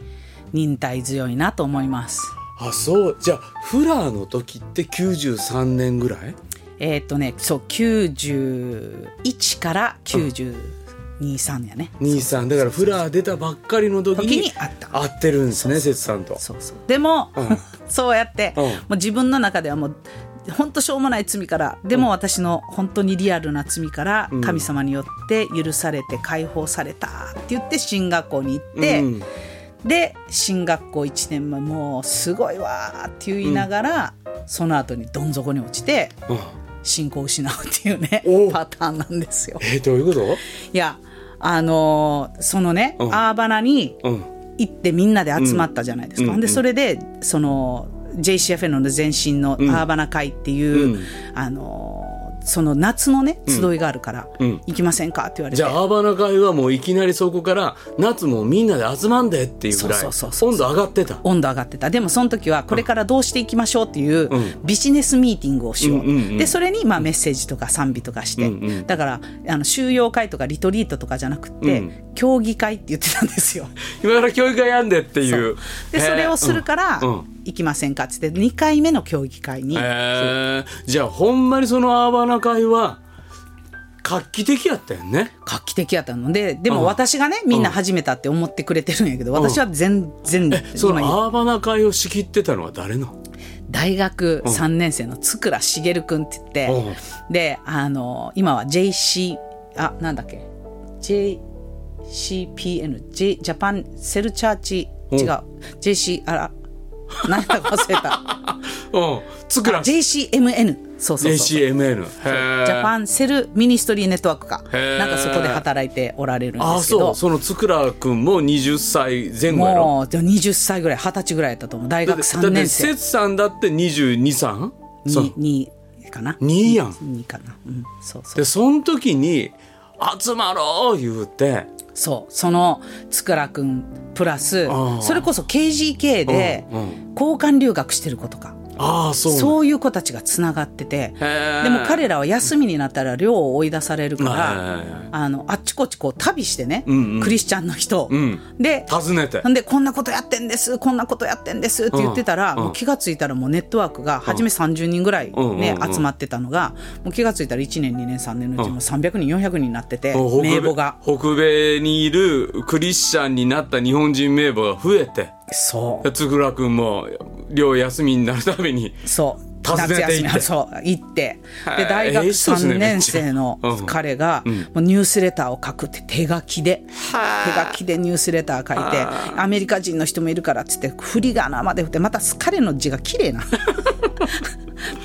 S6: 忍耐強いなと思います。
S5: あそう。じゃあフラーの時って93年ぐらい？
S6: えーっとねそう91から923やね、
S5: 23だからフラー出たばっかりの時に
S6: 時に会った。
S5: 会ってるんですね節さんと。
S6: そうそう。でも、
S5: うん。
S6: そうやって、
S5: うん。
S6: もう自分の中ではもう本当しょうもない罪からでも私の本当にリアルな罪から神様によって許されて解放されたって言って進学校に行って、
S5: うん
S6: で進学校1年目もうすごいわーって言いながら、その後にどん底に落ちて
S5: うん。
S6: 信仰を失うっていうね
S5: お
S6: パターンなんですよ。
S5: えどういうこと？
S6: いやあのーそのね、
S5: うん。
S6: アーバナに
S5: うん。
S6: 行ってみんなで集まったじゃないですか。
S5: うん。
S6: でそれでその JCFN の前身のアーバナ会っていう、
S5: うん。
S6: あのーその夏のね集いがあるから、
S5: うん。
S6: 行きませんかって言われて。
S5: じゃあアーバナ会はもういきなりそこから夏もみんなで集まんでっていうぐらい温度上がってた。
S6: 温度上がってた。でもその時はこれからどうしていきましょうっていう
S5: うん。
S6: ビジネスミーティングをしよう、
S5: うん
S6: でそれにまあメッセージとか賛美とかして、
S5: うんうん。
S6: だからあの収容会とかリトリートとかじゃなくて、
S5: うん。
S6: 競技会って言ってたんですよ。
S5: 今から教育会やんでっていう。
S6: でそれをするから行きませんかっつって2回目の競技会に、
S5: えー。じゃあほんまにそのアーバナ会は画期的やったよね。
S6: 画期的やったの。ででも私がねみんな始めたって思ってくれてるんやけど私は全然
S5: その
S6: 今
S5: アーバナ会を仕切ってたのは誰の？
S6: 大学3年生の津倉茂君って言ってであの今は JC あなんだっけ？JCPN J ジャパンセルチャーチ違う。JC あら何やったか忘れた。
S5: うん。つくら
S6: JCMN そうそうそう
S5: JCMN
S6: ジャパンセルミニストリーネットワークか。なんかそこで働いておられるん
S5: ああ
S6: ですけど。
S5: そう。そのつくらくんも20歳前後やろ？
S6: もうでも20歳ぐらい20歳ぐらいやったと思う。大学
S5: だって
S6: 3年生
S5: だって節さんだって223そう。
S6: ににかな
S5: ？2やん。
S6: 2かな。うんそうそう。
S5: でその時に集まろう言うて。
S6: そう。その塚君プラス
S5: ああ
S6: それこそ KGK で交換留学してる子とか
S5: ああそう
S6: そういう子たちがつながっててでも彼らは休みになったら寮を追い出されるからあのあっちこっちこう旅してね、
S5: んうん。
S6: クリスチャンの人、
S5: ん。
S6: で
S5: 訪ねて。
S6: でこんなことやってんですこんなことやってんですって言ってたら、
S5: うんうん。
S6: もう気がついたらもうネットワークが初め30人ぐらい、ね集まってたのがもう気がついたら1年2年3年のうちもう300人400人になってて、名簿が。
S5: 北米にいるクリスチャンになった日本人名簿が増えて
S6: そう。
S5: つぐらくんも寮休みになるために
S6: そう。
S5: 訪ねて行って。
S6: 夏休みはそう行って。
S5: へ
S6: で
S5: ー
S6: 大学
S5: ええ人ですね。
S6: 3年生の彼がもうニュースレターを書くって手書きで。手書きでニュースレター書いてアメリカ人の人もいるからっつって振り仮名まで振ってまた彼の字が綺麗な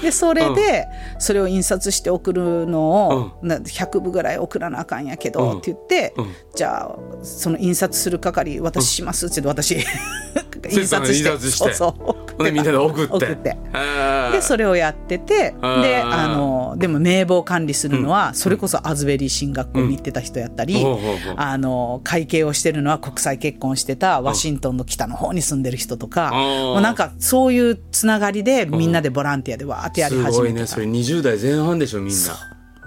S6: でそれでそれを印刷して送るのをな100部ぐらい送らなあかんやけどって言ってじゃあその印刷する係私しますって言って。私印刷してそうそう
S5: でみんなで送って。
S6: 送って。でそれをやってて
S5: ー。
S6: であのでも名簿を管理するのは、それこそアズベリー進学校に行ってた人やったり、あの会計をしてるのは国際結婚してたワシントンの北の方に住んでる人とか、
S5: うん
S6: もうなんかそういうつながりでみんなでボランティアでわーってやり
S5: す
S6: 始めてた。
S5: ごいね。それ20代前半でしょみんな。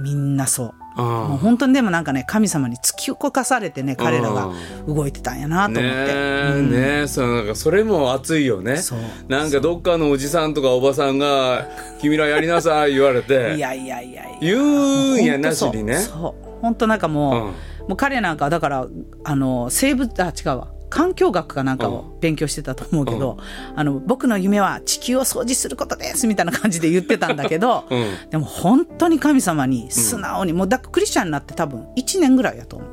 S6: みんなそう。
S5: うん。
S6: もう本当にでもなんかね神様に突き動かされてね彼らが動いてたんやなと思って、
S5: ねえ、ねえそのなんかそれも熱いよね。なんかどっかのおじさんとかおばさんが「君らやりなさい」言われて。
S6: いやいやいやいや。
S5: 言うんやなしにね。
S6: そう。本当なんかもう、
S5: うん。
S6: もう彼なんかだからあの生物あ違うわ環境学かなんかを勉強してたと思うけど、あの僕の夢は地球を掃除することですみたいな感じで言ってたんだけど、
S5: うん。
S6: でも本当に神様に素直に、もうだクリスチャンになって多分1年ぐらいやと思う。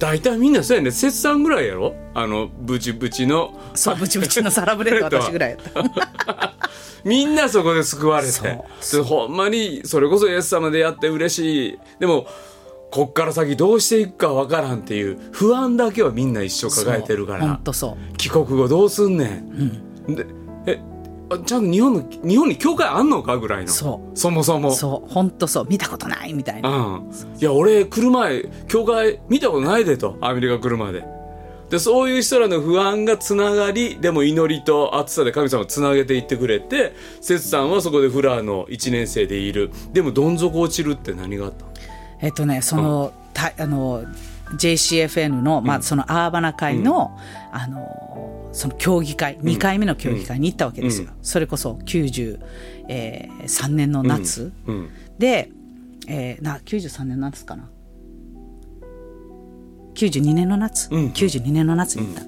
S5: 大体みんなそうやね。節さんぐらいやろ？あのブチブチの。
S6: そうブチブチのサラブレッド 私ぐらいやった。
S5: みんなそこで救われて。ほんまにそれこそイエス様でやって嬉しい。でもこっから先どうしていくかわからんっていう不安だけはみんな一生抱えてるから。帰国後どうすんねん、でえあちゃんと日本の日本に教会あんのかぐらいの。
S6: そう。
S5: そもそも。
S6: そう本当そう。見たことないみたいな。
S5: うん、いや俺来る前教会見たことないでと。アメリカ来るまで。でそういう人らの不安がつながりでも祈りと熱さで神様をつなげていってくれて節さんはそこでフラーの1年生でいる。でもどん底落ちるって何があったの？
S6: えっとね、その、たあの、JCFN の、まあ、そのアーバナ会の、あの、その協議会、2回目の協議会に行ったわけですよ。それこそ93、えー3年の夏、
S5: うん。
S6: で、えーな、93年の夏かな。92年の夏、
S5: うん。
S6: 92年の夏に行った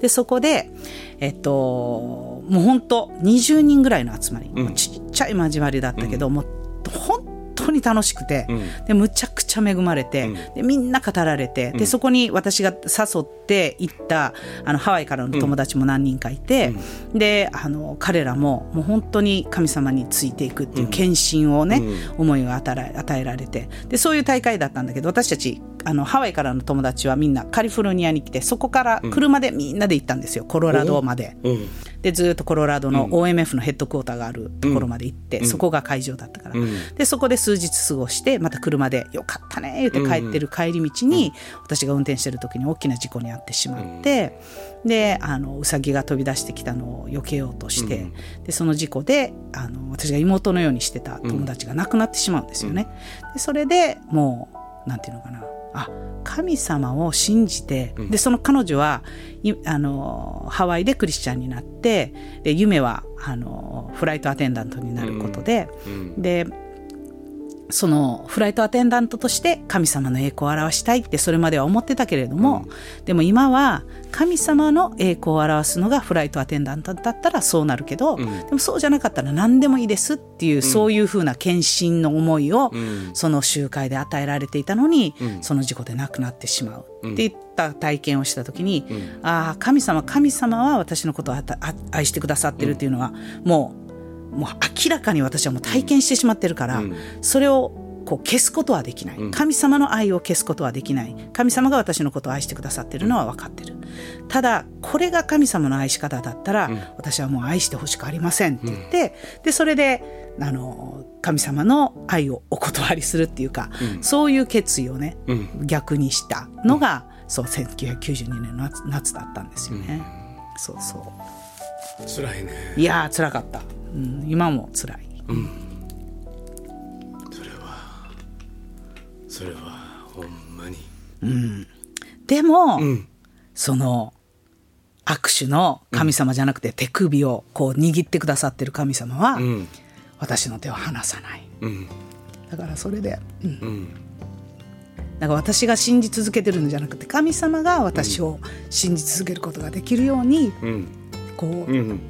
S6: でそこでえっともう本当20人ぐらいの集まり、
S5: うん。
S6: ちっちゃい交わりだったけど、もう本当に楽しくて、
S5: うん。
S6: でむちゃくちゃ恵まれて、
S5: うん。
S6: でみんな語られて、でそこに私が誘って行ったあのハワイからの友達も何人かいて、であの彼らももう本当に神様についていくっていう献身をね、思いを与え与えられてでそういう大会だったんだけど私たちあのハワイからの友達はみんなカリフォルニアに来てそこから車でみんなで行ったんですよ、コロラドまで。
S5: うん。
S6: でずっとコロラドの OMF のヘッドクォーターがあるところまで行って、そこが会場だったから、
S5: ん。
S6: でそこで数日過ごしてまた車で「よかったね」言って帰ってる帰り道に、私が運転してる時に大きな事故に遭ってしまって、であのウサギが飛び出してきたのを避けようとして、でその事故であの私が妹のようにしてた友達が亡くなってしまうんですよね。でそれでもうなんていうのかなあ神様を信じて、でその彼女はいあのハワイでクリスチャンになってで夢はあのフライトアテンダントになることで、でそのフライトアテンダントとして神様の栄光を表したいってそれまでは思ってたけれども、でも今は神様の栄光を表すのがフライトアテンダントだったらそうなるけど、でもそうじゃなかったら何でもいいですっていう、そういうふうな献身の思いを、その集会で与えられていたのに、その事故で亡くなってしまう。っていった体験をした時に、ああ神様神様は私のことをあたあ愛してくださってるっていうのは、もうもう明らかに私はもう体験してしまってるから、それをこう消すことはできない、神様の愛を消すことはできない。神様が私のことを愛してくださってるのは分かってる。ただこれが神様の愛し方だったら、私はもう愛してほしくありませんって言って、でそれであの神様の愛をお断りするっていうか、そういう決意をね、逆にしたのが、そう1992年の夏夏だったんですよね、そうそう
S5: 辛いね。
S6: いやー辛かった、うん、今も辛い。
S5: それはそれはほんまに。
S6: でも、その握手の神様じゃなくて手首をこう握ってくださってる神様は、
S5: ん。
S6: 私の手を離さない。
S5: うん。
S6: だからそれで、うん。
S5: うん。
S6: だから私が信じ続けてるんじゃなくて神様が私を信じ続けることができるように、
S5: うん
S6: こう、
S5: うん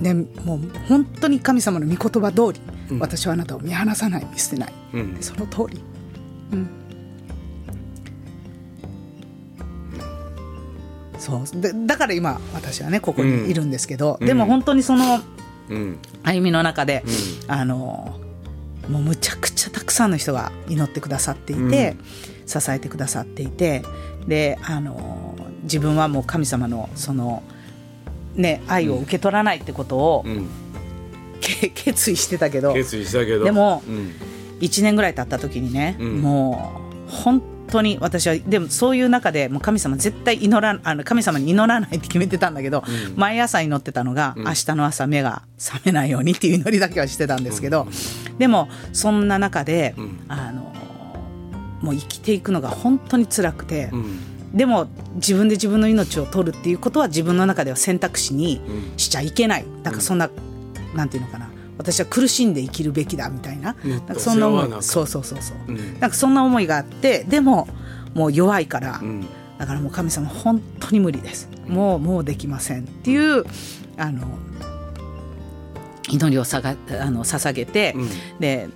S6: ね、もう本当に神様の御言葉通り、私はあなたを見放さない見捨てない、
S5: うん。
S6: でその通り、うん、そう。でだから今私はねここにいるんですけど、でも本当にその
S5: うん。
S6: 歩みの中で、あのもうむちゃくちゃたくさんの人が祈ってくださっていて、支えてくださっていてであの自分はもう神様のその、ね、愛を受け取らないってことを、
S5: うん。
S6: け 決意してたけど。
S5: 決意したけど。
S6: でも
S5: うん。
S6: 1年ぐらい経った時にね、
S5: ん。
S6: もう本当に私はでもそういう中でもう神様絶対祈らあの神様に祈らないって決めてたんだけど、毎朝祈ってたのが、明日の朝目が覚めないようにっていう祈りだけはしてたんですけど、でもそんな中で、あのもう生きていくのが本当に辛くて。
S5: うん
S6: でも自分で自分の命を取るっていうことは自分の中では選択肢にしちゃいけない、なんかそんな、なんていうのかな私は苦しんで生きるべきだみたいな,、
S5: うん。
S6: なんかそんな思いそうそうそうそう、
S5: うん。
S6: なんかそんな思いがあってでももう弱いから、
S5: ん。
S6: だからもう神様本当に無理です。もうもうできませんっていうあの祈りをさがあの捧げて、で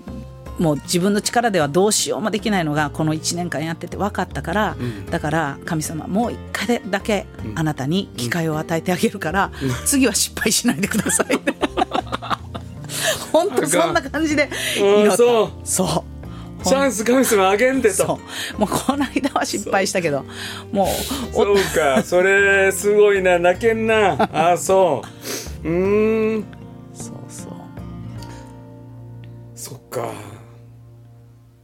S6: もう自分の力ではどうしようもできないのがこの1年間やってて分かったから、だから神様もう一回だけあなたに機会を与えてあげるから、次は失敗しないでください 本当そんな感じで祈った。
S5: そう。
S6: そう。
S5: チャンス神様あげんでと。
S6: もうこの間は失敗したけどもうお
S5: そうか。それすごいな泣けんな。あそう。うーん。
S6: そうそう。
S5: そっか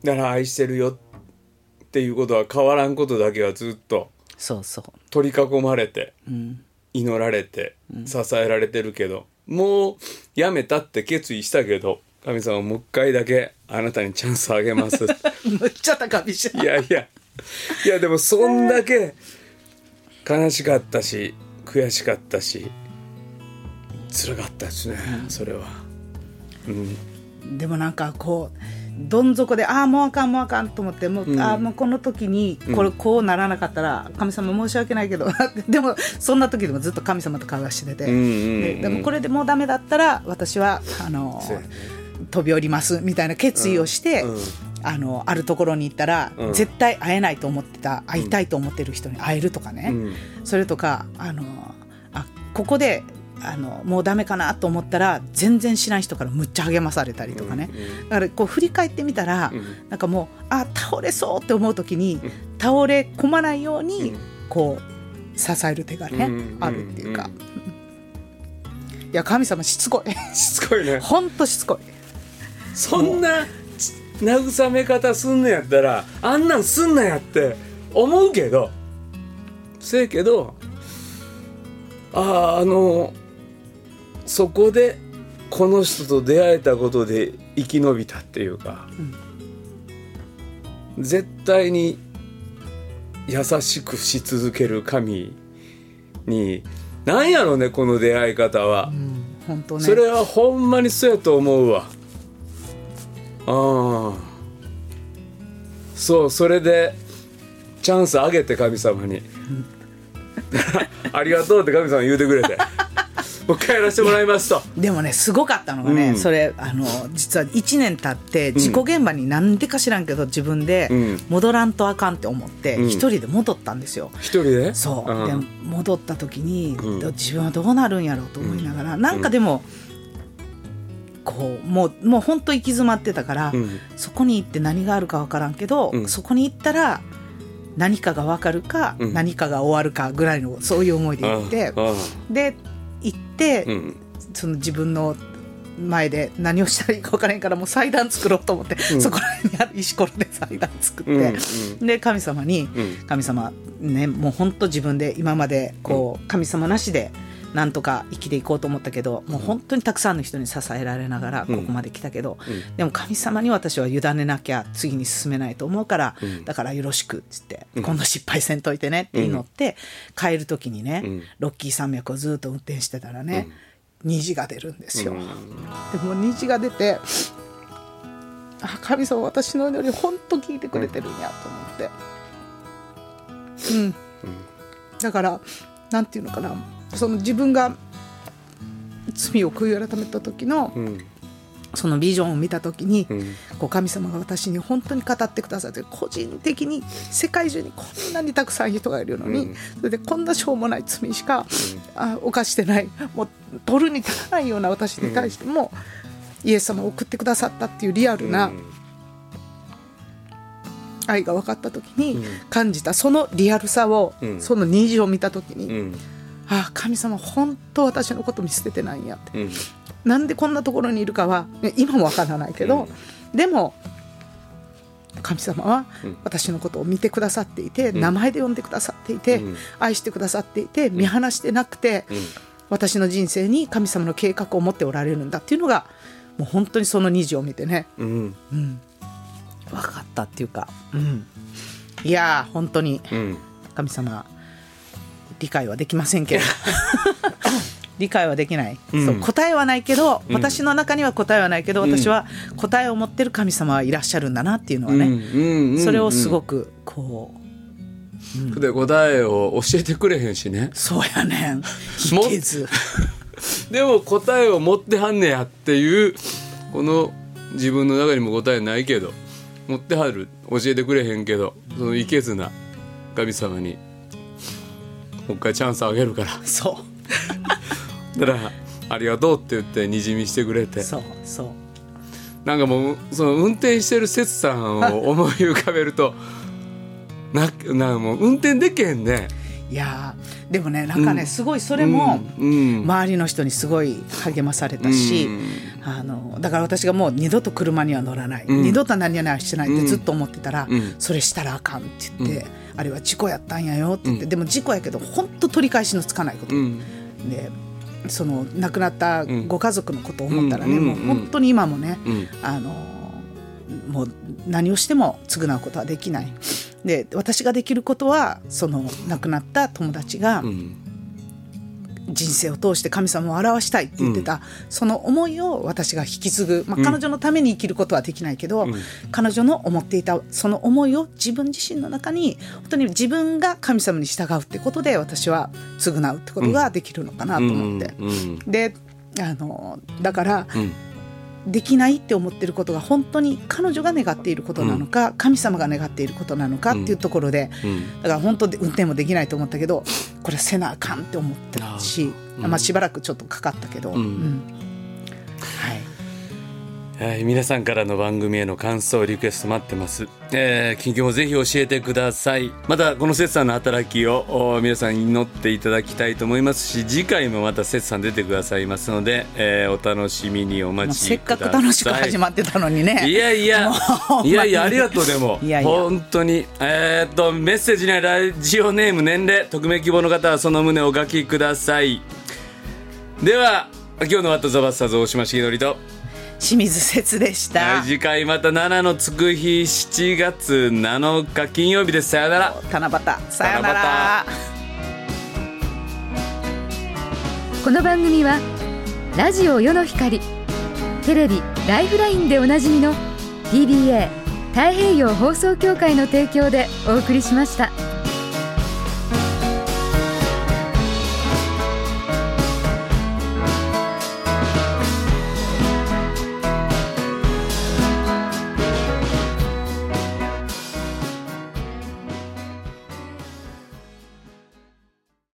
S5: だから愛してるよっていうことは変わらんことだけはずっと。
S6: そうそう。
S5: 取り囲まれて、祈られて支えられてるけど、もうやめたって決意したけど神様もう一回だけあなたにチャンスあげます。
S6: むっちゃ高飛車。
S5: いやいや。いやでもそんだけ悲しかったし悔しかったし辛かったですね、それは。うん。
S6: でもなんかこうどん底でああもうあかんもうあかんと思ってもう,、ああもうこの時にこれこうならなかったら神様申し訳ないけど でもそんな時でもずっと神様と会話してて、
S5: んうんうん。
S6: ででもこれでもうダメだったら私はあの飛び降りますみたいな決意をして、
S5: うん。うん。
S6: あのあるところに行ったら、
S5: うん。
S6: 絶対会えないと思ってた会いたいと思ってる人に会えるとかね、
S5: うん。
S6: それとかあのあここであのもうダメかなと思ったら全然知らん人からむっちゃ励まされたりとかね、だからこう振り返ってみたら、なんかもうあ倒れそうって思う時に、倒れ込まないように、こう支える手がね、
S5: うん
S6: あるっていうか、いや神様しつこい。
S5: しつこいね。
S6: ほんとしつこい。
S5: そんな慰め方すんのやったらあんなんすんなやって思うけど。せやけどあああのそこでこの人と出会えたことで生き延びたっていうか、絶対に優しくし続ける神になんやろねこの出会い方は。
S6: 本当ね。
S5: それはほんまにそうやと思うわ。あそうそれでチャンスあげて神様に。ありがとうって神様言うてくれてもう一回やらせてもらいますと。
S6: でもねすごかったのがね、
S5: うん。
S6: それあの実は1年経って事故現場になんでか知らんけど自分で
S5: うん。
S6: 戻らんとあかんって思って
S5: うん。
S6: 一人で戻ったんですよ。
S5: 一人で？
S6: そう、
S5: ん
S6: で戻った時に、
S5: うん。
S6: 自分はどうなるんやろうと思いながら、なんかでも、こうもうもう本当行き詰まってたから、
S5: うん。
S6: そこに行って何があるか分からんけど、
S5: うん。
S6: そこに行ったら何かが分かるか、
S5: うん。
S6: 何かが終わるかぐらいのそういう思いで行って、
S5: あ。
S6: で行って、
S5: うん。
S6: その自分の前で何をしたらいいか分からへんからもう祭壇作ろうと思って、
S5: うん。
S6: そこら辺にある石ころで祭壇作って、
S5: うん
S6: で神様に、
S5: うん。
S6: 神様ねもう本当自分で今までこう神様なしでなんとか生きていこうと思ったけどもう本当にたくさんの人に支えられながらここまで来たけど、
S5: うん。
S6: でも神様に私は委ねなきゃ次に進めないと思うから、
S5: うん。
S6: だからよろしくっつって、
S5: うん。
S6: 今度失敗せんといてねって祈って、帰る時にね、
S5: うん。
S6: ロッキー山脈をずっと運転してたらね、虹が出るんですよ。
S5: うん。
S6: でも虹が出てあ神様私の祈り本当聞いてくれてるんやと思って。うん、だからなんていうのかなその自分が罪を悔い改めた時の
S5: うん。
S6: そのビジョンを見た時に、
S5: うん。
S6: こう神様が私に本当に語ってくださって個人的に世界中にこんなにたくさん人がいるのに、
S5: うん。
S6: それでこんなしょうもない罪しか、あ犯してないもう取るに足らないような私に対しても、イエス様を送ってくださったっていうリアルな愛が分かった時に
S5: うん。
S6: 感じたそのリアルさを、
S5: うん。
S6: その虹を見た時に、
S5: うん
S6: ああ神様本当私のこと見捨ててないんやって。
S5: うん。
S6: なんでこんなところにいるかは今もわからないけど、でも神様は
S5: うん。
S6: 私のことを見てくださっていて、
S5: ん。
S6: 名前で呼んでくださっていて、
S5: うん。
S6: 愛してくださっていて見放してなくて、
S5: うん。
S6: 私の人生に神様の計画を持っておられるんだっていうのがもう本当にその虹を見てね、
S5: うん。
S6: うん、分かったっていうか、うん、いやー本当に
S5: うん。
S6: 神様理解はできませんけど。理解はできない、
S5: うん。
S6: そう答えはないけど、
S5: うん。
S6: 私の中には答えはないけど、
S5: うん。
S6: 私は答えを持ってる神様はいらっしゃるんだなっていうのはね、それをすごくこう、
S5: で答えを教えてくれへんしね。
S6: そうやねん。
S5: も
S6: いけず。
S5: でも答えを持ってはんねやっていうこの自分の中にも答えないけど持ってはる教えてくれへんけどそのいけずな神様にもう一回チャンスあげるから。
S6: そ
S5: だからありがとうって言ってにじみしてくれて。
S6: うそうそう。
S5: なんかもうその運転してる節さんを思い浮かべるとななもう運転できへんね。
S6: いやーでもねなんかね、
S5: うん。
S6: すごいそれも、周りの人にすごい励まされたし、
S5: うん。
S6: あのだから私がもう二度と車には乗らない、
S5: うん。
S6: 二度と何々はしてないってずっと思ってたら、
S5: うん。
S6: それしたらあかんって言って、あれは事故やったんやよって言って、
S5: うん。
S6: でも事故やけど本当取り返しのつかないこと、
S5: うん。
S6: でその亡くなった
S5: ん
S6: ご家族のことを思ったらね、
S5: うん。
S6: もう本当に今もね、
S5: うん。
S6: あのもう何をしても償うことはできない。で私ができることはその亡くなった友達が
S5: うん
S6: 人生を通して神様を表したいって言ってた、その思いを私が引き継ぐ、まあ、彼女のために生きることはできないけど、
S5: うん。
S6: 彼女の思っていたその思いを自分自身の中に本当に自分が神様に従うってことで私は償うってことができるのかなと思って。
S5: うん。うん。
S6: であのだから
S5: うん
S6: できないって思ってることが本当に彼女が願っていることなのか、神様が願っていることなのかっていうところで、
S5: うん。
S6: だから本当で運転もできないと思ったけどこれせなあかんって思ってたし、
S5: うん。
S6: まあ、しばらくちょっとかかったけど、
S5: ん。
S6: うん。はい、
S5: はい、皆さんからの番組への感想リクエスト待ってます、えー、近況もぜひ教えてください。またこの節さんの働きをお皆さんに祈っていただきたいと思いますし次回もまた節さん出てくださいますので、えーお楽しみにお待
S6: せっか
S5: ちください。
S6: く楽しく始まってたのにね。
S5: いやいやいやいやありがとうでも
S6: いやいや。
S5: 本当に。えーっとメッセージにはラジオネーム年齢匿名希望の方はその旨をお書きください。では今日の「ワット・ザ・バスターズ」大島重則と
S6: 清水節でした、
S5: はい、次回また7のつく日7月7日金曜日です。さよなら。
S6: 七夕。さよなら。
S1: この番組はラジオ世の光テレビ「ライフライン」でおなじみの TBA 太平洋放送協会の提供でお送りしました。